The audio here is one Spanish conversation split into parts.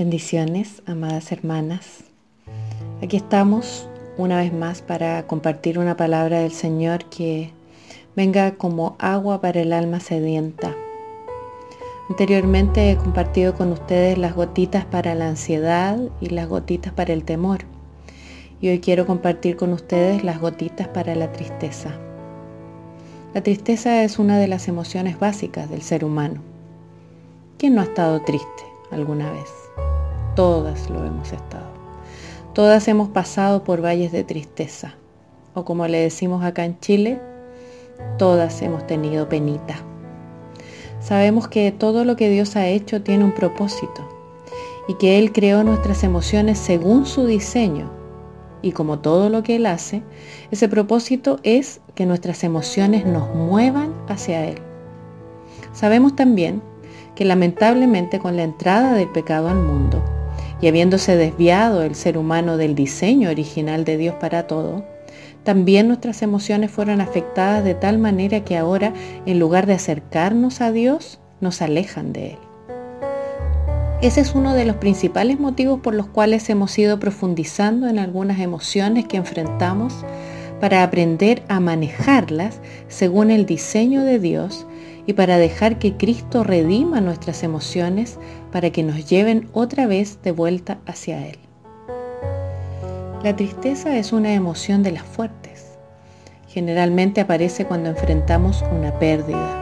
Bendiciones, amadas hermanas. Aquí estamos una vez más para compartir una palabra del Señor que venga como agua para el alma sedienta. Anteriormente he compartido con ustedes las gotitas para la ansiedad y las gotitas para el temor. Y hoy quiero compartir con ustedes las gotitas para la tristeza. La tristeza es una de las emociones básicas del ser humano. ¿Quién no ha estado triste alguna vez? Todas lo hemos estado. Todas hemos pasado por valles de tristeza. O como le decimos acá en Chile, todas hemos tenido penita. Sabemos que todo lo que Dios ha hecho tiene un propósito y que Él creó nuestras emociones según su diseño. Y como todo lo que Él hace, ese propósito es que nuestras emociones nos muevan hacia Él. Sabemos también que lamentablemente con la entrada del pecado al mundo, y habiéndose desviado el ser humano del diseño original de Dios para todo, también nuestras emociones fueron afectadas de tal manera que ahora, en lugar de acercarnos a Dios, nos alejan de Él. Ese es uno de los principales motivos por los cuales hemos ido profundizando en algunas emociones que enfrentamos para aprender a manejarlas según el diseño de Dios y para dejar que Cristo redima nuestras emociones para que nos lleven otra vez de vuelta hacia Él. La tristeza es una emoción de las fuertes. Generalmente aparece cuando enfrentamos una pérdida.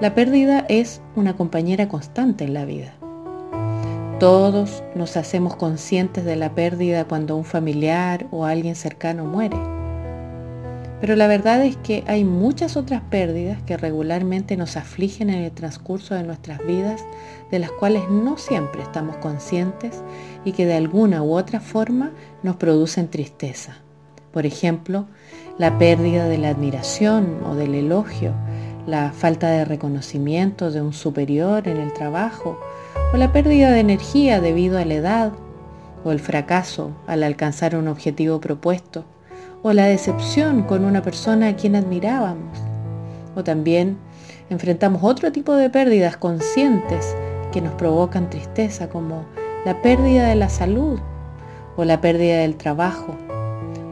La pérdida es una compañera constante en la vida. Todos nos hacemos conscientes de la pérdida cuando un familiar o alguien cercano muere. Pero la verdad es que hay muchas otras pérdidas que regularmente nos afligen en el transcurso de nuestras vidas, de las cuales no siempre estamos conscientes y que de alguna u otra forma nos producen tristeza. Por ejemplo, la pérdida de la admiración o del elogio, la falta de reconocimiento de un superior en el trabajo, o la pérdida de energía debido a la edad, o el fracaso al alcanzar un objetivo propuesto, o la decepción con una persona a quien admirábamos. O también enfrentamos otro tipo de pérdidas conscientes que nos provocan tristeza, como la pérdida de la salud, o la pérdida del trabajo,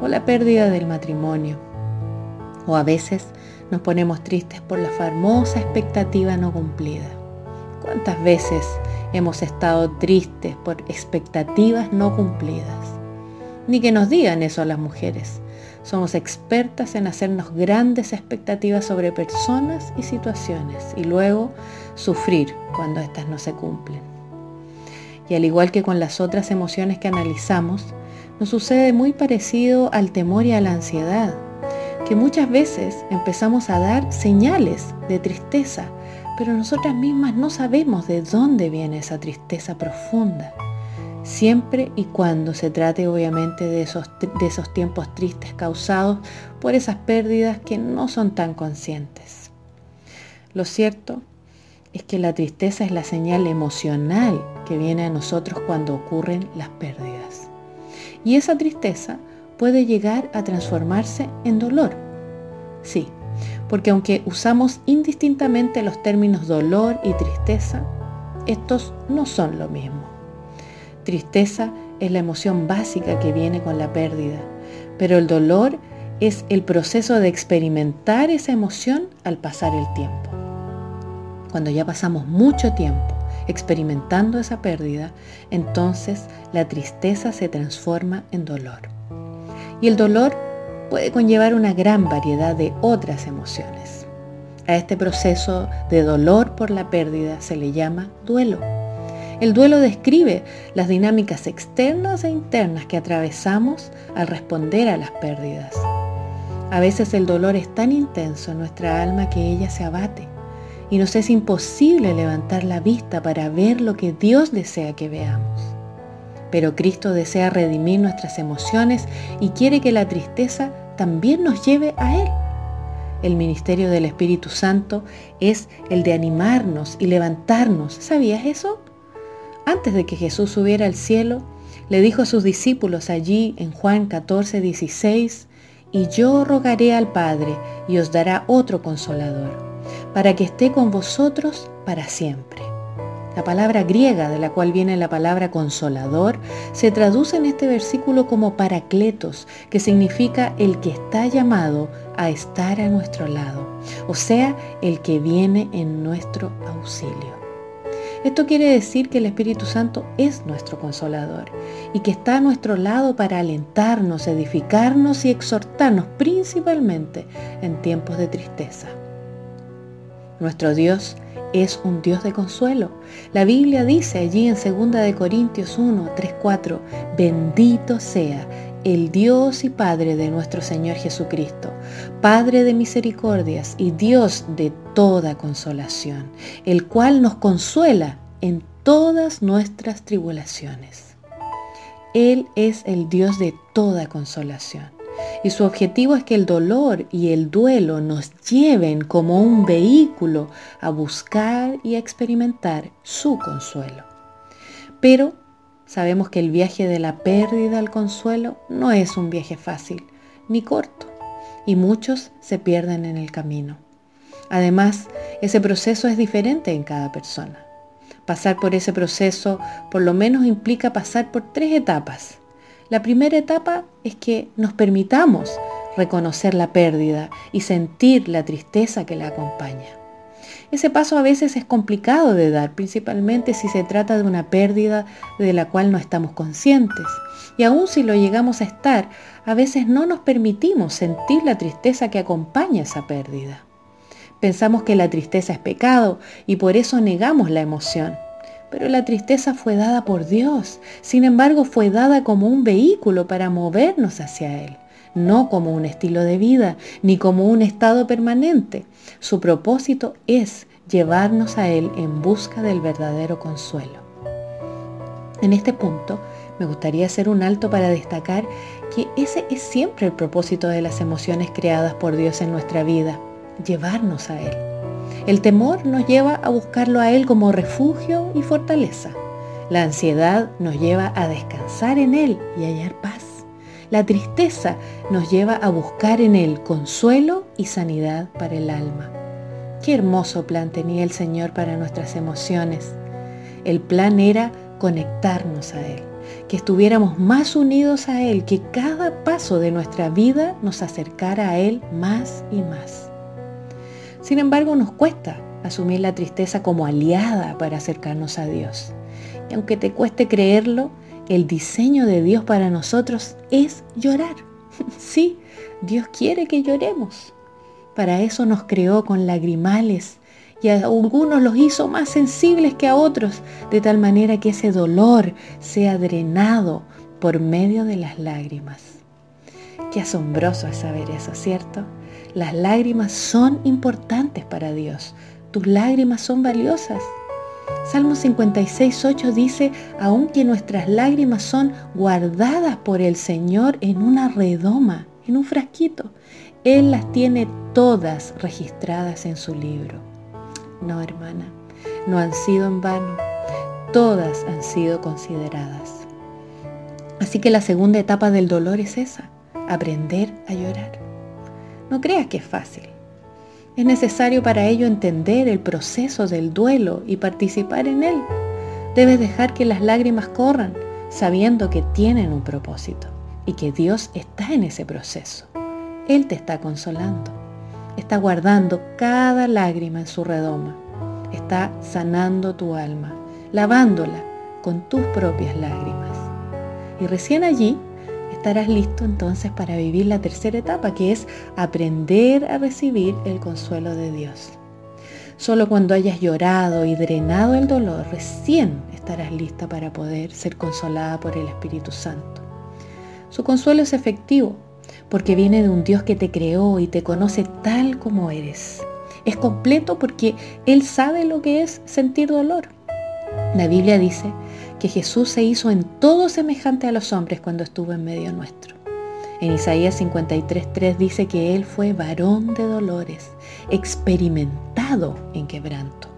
o la pérdida del matrimonio. O a veces nos ponemos tristes por la famosa expectativa no cumplida. ¿Cuántas veces hemos estado tristes por expectativas no cumplidas? Ni que nos digan eso a las mujeres. Somos expertas en hacernos grandes expectativas sobre personas y situaciones y luego sufrir cuando éstas no se cumplen. Y al igual que con las otras emociones que analizamos, nos sucede muy parecido al temor y a la ansiedad, que muchas veces empezamos a dar señales de tristeza, pero nosotras mismas no sabemos de dónde viene esa tristeza profunda siempre y cuando se trate obviamente de esos, de esos tiempos tristes causados por esas pérdidas que no son tan conscientes. Lo cierto es que la tristeza es la señal emocional que viene a nosotros cuando ocurren las pérdidas. Y esa tristeza puede llegar a transformarse en dolor. Sí, porque aunque usamos indistintamente los términos dolor y tristeza, estos no son lo mismo. Tristeza es la emoción básica que viene con la pérdida, pero el dolor es el proceso de experimentar esa emoción al pasar el tiempo. Cuando ya pasamos mucho tiempo experimentando esa pérdida, entonces la tristeza se transforma en dolor. Y el dolor puede conllevar una gran variedad de otras emociones. A este proceso de dolor por la pérdida se le llama duelo. El duelo describe las dinámicas externas e internas que atravesamos al responder a las pérdidas. A veces el dolor es tan intenso en nuestra alma que ella se abate y nos es imposible levantar la vista para ver lo que Dios desea que veamos. Pero Cristo desea redimir nuestras emociones y quiere que la tristeza también nos lleve a Él. El ministerio del Espíritu Santo es el de animarnos y levantarnos. ¿Sabías eso? antes de que Jesús subiera al cielo, le dijo a sus discípulos allí en Juan 14, 16, y yo rogaré al Padre y os dará otro consolador, para que esté con vosotros para siempre. La palabra griega de la cual viene la palabra consolador se traduce en este versículo como paracletos, que significa el que está llamado a estar a nuestro lado, o sea, el que viene en nuestro auxilio. Esto quiere decir que el Espíritu Santo es nuestro consolador y que está a nuestro lado para alentarnos, edificarnos y exhortarnos principalmente en tiempos de tristeza. Nuestro Dios es un Dios de consuelo. La Biblia dice allí en 2 de Corintios 1, 3, 4, bendito sea el Dios y Padre de nuestro Señor Jesucristo, Padre de misericordias y Dios de toda consolación, el cual nos consuela en todas nuestras tribulaciones. Él es el Dios de toda consolación y su objetivo es que el dolor y el duelo nos lleven como un vehículo a buscar y a experimentar su consuelo. Pero sabemos que el viaje de la pérdida al consuelo no es un viaje fácil ni corto y muchos se pierden en el camino. Además, ese proceso es diferente en cada persona. Pasar por ese proceso por lo menos implica pasar por tres etapas la primera etapa es que nos permitamos reconocer la pérdida y sentir la tristeza que la acompaña. Ese paso a veces es complicado de dar, principalmente si se trata de una pérdida de la cual no estamos conscientes. Y aun si lo llegamos a estar, a veces no nos permitimos sentir la tristeza que acompaña esa pérdida. Pensamos que la tristeza es pecado y por eso negamos la emoción pero la tristeza fue dada por Dios. Sin embargo, fue dada como un vehículo para movernos hacia Él, no como un estilo de vida, ni como un estado permanente. Su propósito es llevarnos a Él en busca del verdadero consuelo. En este punto, me gustaría hacer un alto para destacar que ese es siempre el propósito de las emociones creadas por Dios en nuestra vida, llevarnos a Él. El temor nos lleva a buscarlo a Él como refugio y fortaleza. La ansiedad nos lleva a descansar en Él y hallar paz. La tristeza nos lleva a buscar en Él consuelo y sanidad para el alma. Qué hermoso plan tenía el Señor para nuestras emociones. El plan era conectarnos a Él, que estuviéramos más unidos a Él, que cada paso de nuestra vida nos acercara a Él más y más. Sin embargo, nos cuesta asumir la tristeza como aliada para acercarnos a Dios. Y aunque te cueste creerlo, el diseño de Dios para nosotros es llorar. Sí, Dios quiere que lloremos. Para eso nos creó con lagrimales y a algunos los hizo más sensibles que a otros, de tal manera que ese dolor sea drenado por medio de las lágrimas. Qué asombroso es saber eso, ¿cierto? Las lágrimas son importantes para Dios. Tus lágrimas son valiosas. Salmo 56, 8 dice, aunque nuestras lágrimas son guardadas por el Señor en una redoma, en un frasquito, Él las tiene todas registradas en su libro. No, hermana, no han sido en vano. Todas han sido consideradas. Así que la segunda etapa del dolor es esa, aprender a llorar. No creas que es fácil. Es necesario para ello entender el proceso del duelo y participar en él. Debes dejar que las lágrimas corran, sabiendo que tienen un propósito y que Dios está en ese proceso. Él te está consolando, está guardando cada lágrima en su redoma, está sanando tu alma, lavándola con tus propias lágrimas. Y recién allí estarás listo entonces para vivir la tercera etapa, que es aprender a recibir el consuelo de Dios. Solo cuando hayas llorado y drenado el dolor, recién estarás lista para poder ser consolada por el Espíritu Santo. Su consuelo es efectivo porque viene de un Dios que te creó y te conoce tal como eres. Es completo porque Él sabe lo que es sentir dolor. La Biblia dice que Jesús se hizo en todo semejante a los hombres cuando estuvo en medio nuestro. En Isaías 53.3 dice que Él fue varón de dolores, experimentado en quebranto.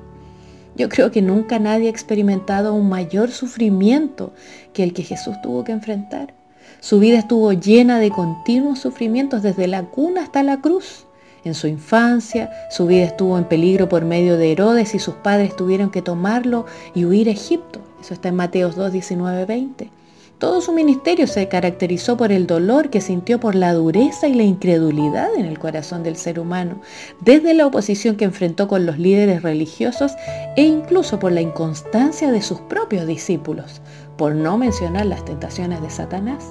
Yo creo que nunca nadie ha experimentado un mayor sufrimiento que el que Jesús tuvo que enfrentar. Su vida estuvo llena de continuos sufrimientos desde la cuna hasta la cruz. En su infancia, su vida estuvo en peligro por medio de Herodes y sus padres tuvieron que tomarlo y huir a Egipto. Eso está en Mateos 2, 19, 20. Todo su ministerio se caracterizó por el dolor que sintió por la dureza y la incredulidad en el corazón del ser humano, desde la oposición que enfrentó con los líderes religiosos e incluso por la inconstancia de sus propios discípulos, por no mencionar las tentaciones de Satanás.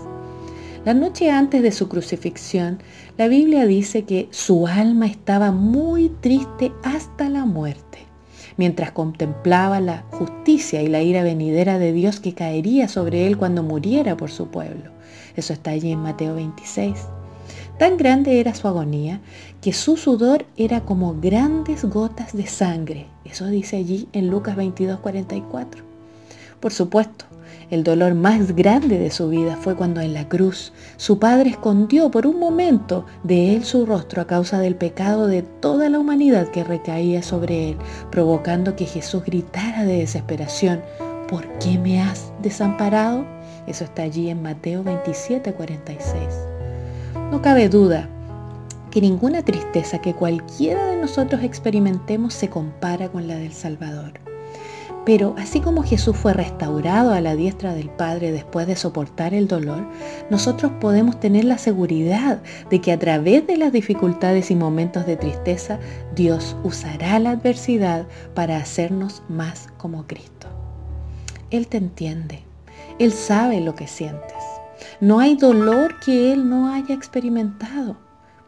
La noche antes de su crucifixión, la Biblia dice que su alma estaba muy triste hasta la muerte mientras contemplaba la justicia y la ira venidera de Dios que caería sobre él cuando muriera por su pueblo. Eso está allí en Mateo 26. Tan grande era su agonía que su sudor era como grandes gotas de sangre. Eso dice allí en Lucas 22, 44. Por supuesto, el dolor más grande de su vida fue cuando en la cruz su padre escondió por un momento de él su rostro a causa del pecado de toda la humanidad que recaía sobre él, provocando que Jesús gritara de desesperación, ¿por qué me has desamparado? Eso está allí en Mateo 27, 46. No cabe duda que ninguna tristeza que cualquiera de nosotros experimentemos se compara con la del Salvador. Pero así como Jesús fue restaurado a la diestra del Padre después de soportar el dolor, nosotros podemos tener la seguridad de que a través de las dificultades y momentos de tristeza, Dios usará la adversidad para hacernos más como Cristo. Él te entiende, Él sabe lo que sientes. No hay dolor que Él no haya experimentado.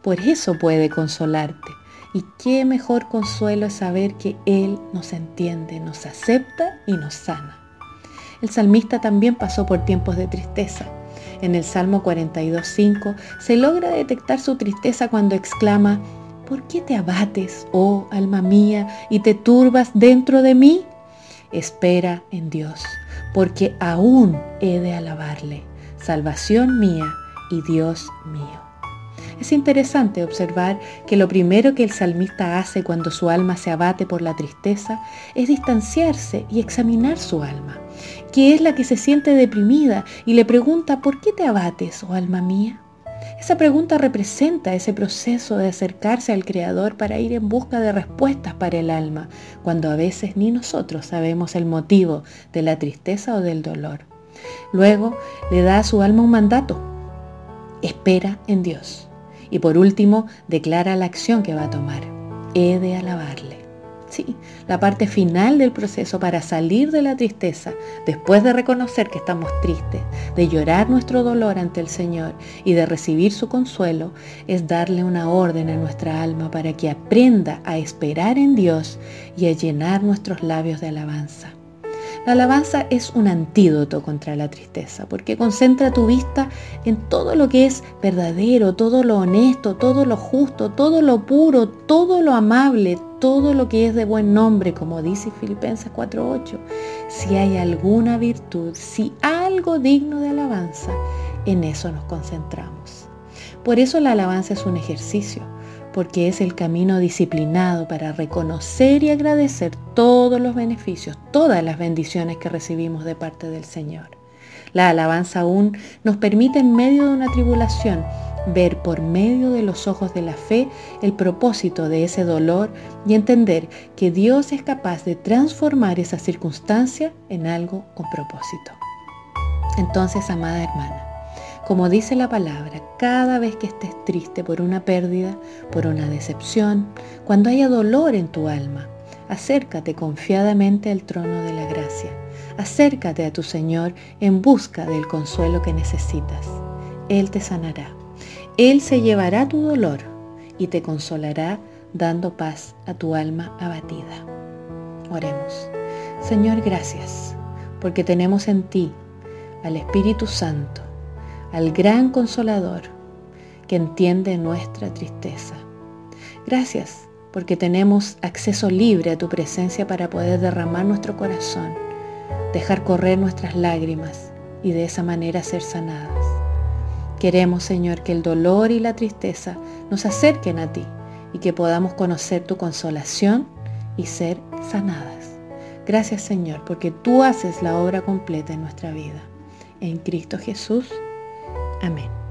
Por eso puede consolarte y qué mejor consuelo es saber que Él nos entiende, nos acepta y nos sana. El salmista también pasó por tiempos de tristeza. En el Salmo 42.5 se logra detectar su tristeza cuando exclama, ¿por qué te abates, oh alma mía, y te turbas dentro de mí? Espera en Dios, porque aún he de alabarle, salvación mía y Dios mío. Es interesante observar que lo primero que el salmista hace cuando su alma se abate por la tristeza es distanciarse y examinar su alma, que es la que se siente deprimida y le pregunta, ¿por qué te abates, oh alma mía? Esa pregunta representa ese proceso de acercarse al Creador para ir en busca de respuestas para el alma, cuando a veces ni nosotros sabemos el motivo de la tristeza o del dolor. Luego le da a su alma un mandato. Espera en Dios. Y por último, declara la acción que va a tomar. He de alabarle. Sí, la parte final del proceso para salir de la tristeza, después de reconocer que estamos tristes, de llorar nuestro dolor ante el Señor y de recibir su consuelo, es darle una orden a nuestra alma para que aprenda a esperar en Dios y a llenar nuestros labios de alabanza. La alabanza es un antídoto contra la tristeza porque concentra tu vista en todo lo que es verdadero, todo lo honesto, todo lo justo, todo lo puro, todo lo amable, todo lo que es de buen nombre, como dice Filipenses 4.8. Si hay alguna virtud, si algo digno de alabanza, en eso nos concentramos. Por eso la alabanza es un ejercicio porque es el camino disciplinado para reconocer y agradecer todos los beneficios, todas las bendiciones que recibimos de parte del Señor. La alabanza aún nos permite en medio de una tribulación ver por medio de los ojos de la fe el propósito de ese dolor y entender que Dios es capaz de transformar esa circunstancia en algo con propósito. Entonces, amada hermana, como dice la palabra, cada vez que estés triste por una pérdida, por una decepción, cuando haya dolor en tu alma, acércate confiadamente al trono de la gracia. Acércate a tu Señor en busca del consuelo que necesitas. Él te sanará. Él se llevará tu dolor y te consolará dando paz a tu alma abatida. Oremos. Señor, gracias, porque tenemos en ti al Espíritu Santo al gran consolador que entiende nuestra tristeza. Gracias porque tenemos acceso libre a tu presencia para poder derramar nuestro corazón, dejar correr nuestras lágrimas y de esa manera ser sanadas. Queremos, Señor, que el dolor y la tristeza nos acerquen a ti y que podamos conocer tu consolación y ser sanadas. Gracias, Señor, porque tú haces la obra completa en nuestra vida. En Cristo Jesús. Amén.